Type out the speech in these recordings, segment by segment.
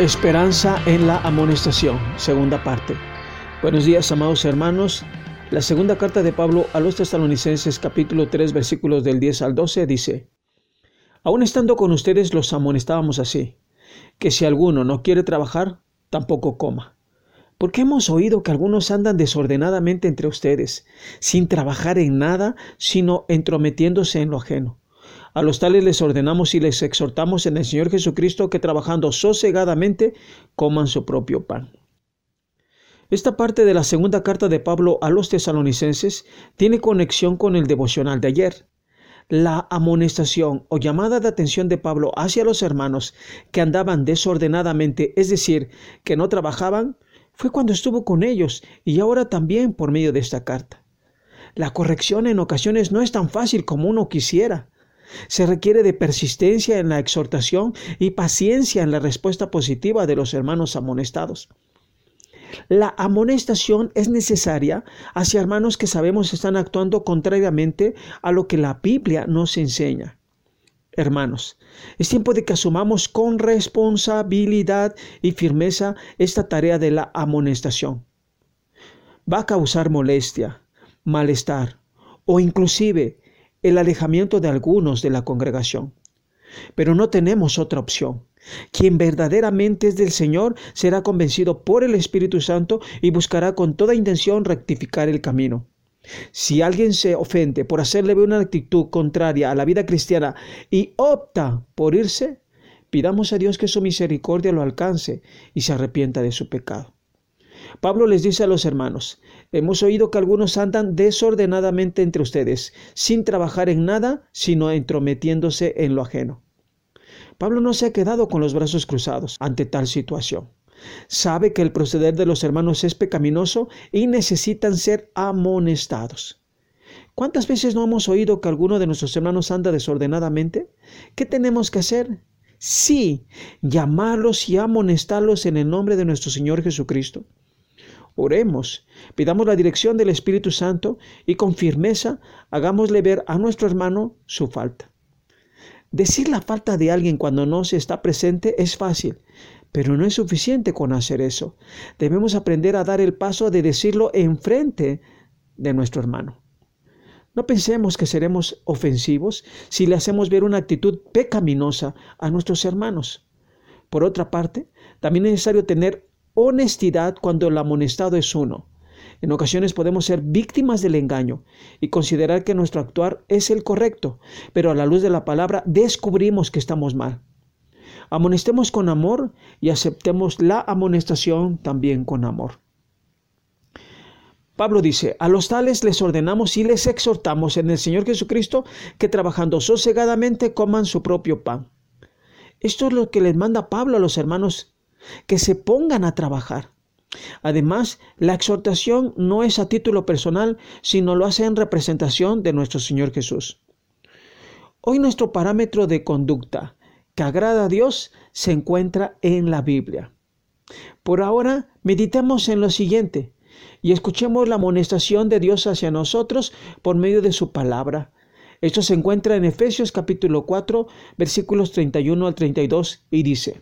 Esperanza en la amonestación, segunda parte. Buenos días, amados hermanos. La segunda carta de Pablo a los tesalonicenses, capítulo 3, versículos del 10 al 12, dice, Aún estando con ustedes los amonestábamos así, que si alguno no quiere trabajar, tampoco coma. Porque hemos oído que algunos andan desordenadamente entre ustedes, sin trabajar en nada, sino entrometiéndose en lo ajeno. A los tales les ordenamos y les exhortamos en el Señor Jesucristo que trabajando sosegadamente coman su propio pan. Esta parte de la segunda carta de Pablo a los tesalonicenses tiene conexión con el devocional de ayer. La amonestación o llamada de atención de Pablo hacia los hermanos que andaban desordenadamente, es decir, que no trabajaban, fue cuando estuvo con ellos y ahora también por medio de esta carta. La corrección en ocasiones no es tan fácil como uno quisiera. Se requiere de persistencia en la exhortación y paciencia en la respuesta positiva de los hermanos amonestados. La amonestación es necesaria hacia hermanos que sabemos están actuando contrariamente a lo que la Biblia nos enseña. Hermanos, es tiempo de que asumamos con responsabilidad y firmeza esta tarea de la amonestación. Va a causar molestia, malestar o inclusive el alejamiento de algunos de la congregación. Pero no tenemos otra opción. Quien verdaderamente es del Señor será convencido por el Espíritu Santo y buscará con toda intención rectificar el camino. Si alguien se ofende por hacerle ver una actitud contraria a la vida cristiana y opta por irse, pidamos a Dios que su misericordia lo alcance y se arrepienta de su pecado. Pablo les dice a los hermanos, hemos oído que algunos andan desordenadamente entre ustedes, sin trabajar en nada, sino entrometiéndose en lo ajeno. Pablo no se ha quedado con los brazos cruzados ante tal situación. Sabe que el proceder de los hermanos es pecaminoso y necesitan ser amonestados. ¿Cuántas veces no hemos oído que alguno de nuestros hermanos anda desordenadamente? ¿Qué tenemos que hacer? Sí, llamarlos y amonestarlos en el nombre de nuestro Señor Jesucristo. Oremos, pidamos la dirección del Espíritu Santo y con firmeza hagámosle ver a nuestro hermano su falta. Decir la falta de alguien cuando no se está presente es fácil, pero no es suficiente con hacer eso. Debemos aprender a dar el paso de decirlo enfrente de nuestro hermano. No pensemos que seremos ofensivos si le hacemos ver una actitud pecaminosa a nuestros hermanos. Por otra parte, también es necesario tener honestidad cuando el amonestado es uno. En ocasiones podemos ser víctimas del engaño y considerar que nuestro actuar es el correcto, pero a la luz de la palabra descubrimos que estamos mal. Amonestemos con amor y aceptemos la amonestación también con amor. Pablo dice, a los tales les ordenamos y les exhortamos en el Señor Jesucristo que trabajando sosegadamente coman su propio pan. Esto es lo que les manda Pablo a los hermanos que se pongan a trabajar. Además, la exhortación no es a título personal, sino lo hace en representación de nuestro Señor Jesús. Hoy nuestro parámetro de conducta que agrada a Dios se encuentra en la Biblia. Por ahora, meditemos en lo siguiente y escuchemos la amonestación de Dios hacia nosotros por medio de su palabra. Esto se encuentra en Efesios capítulo 4, versículos 31 al 32 y dice,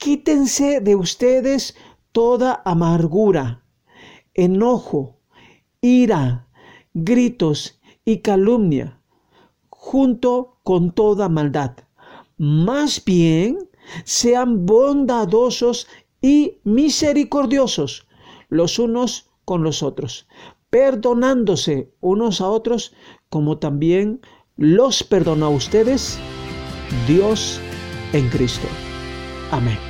Quítense de ustedes toda amargura, enojo, ira, gritos y calumnia, junto con toda maldad. Más bien, sean bondadosos y misericordiosos los unos con los otros, perdonándose unos a otros como también los perdonó a ustedes Dios en Cristo. Amén.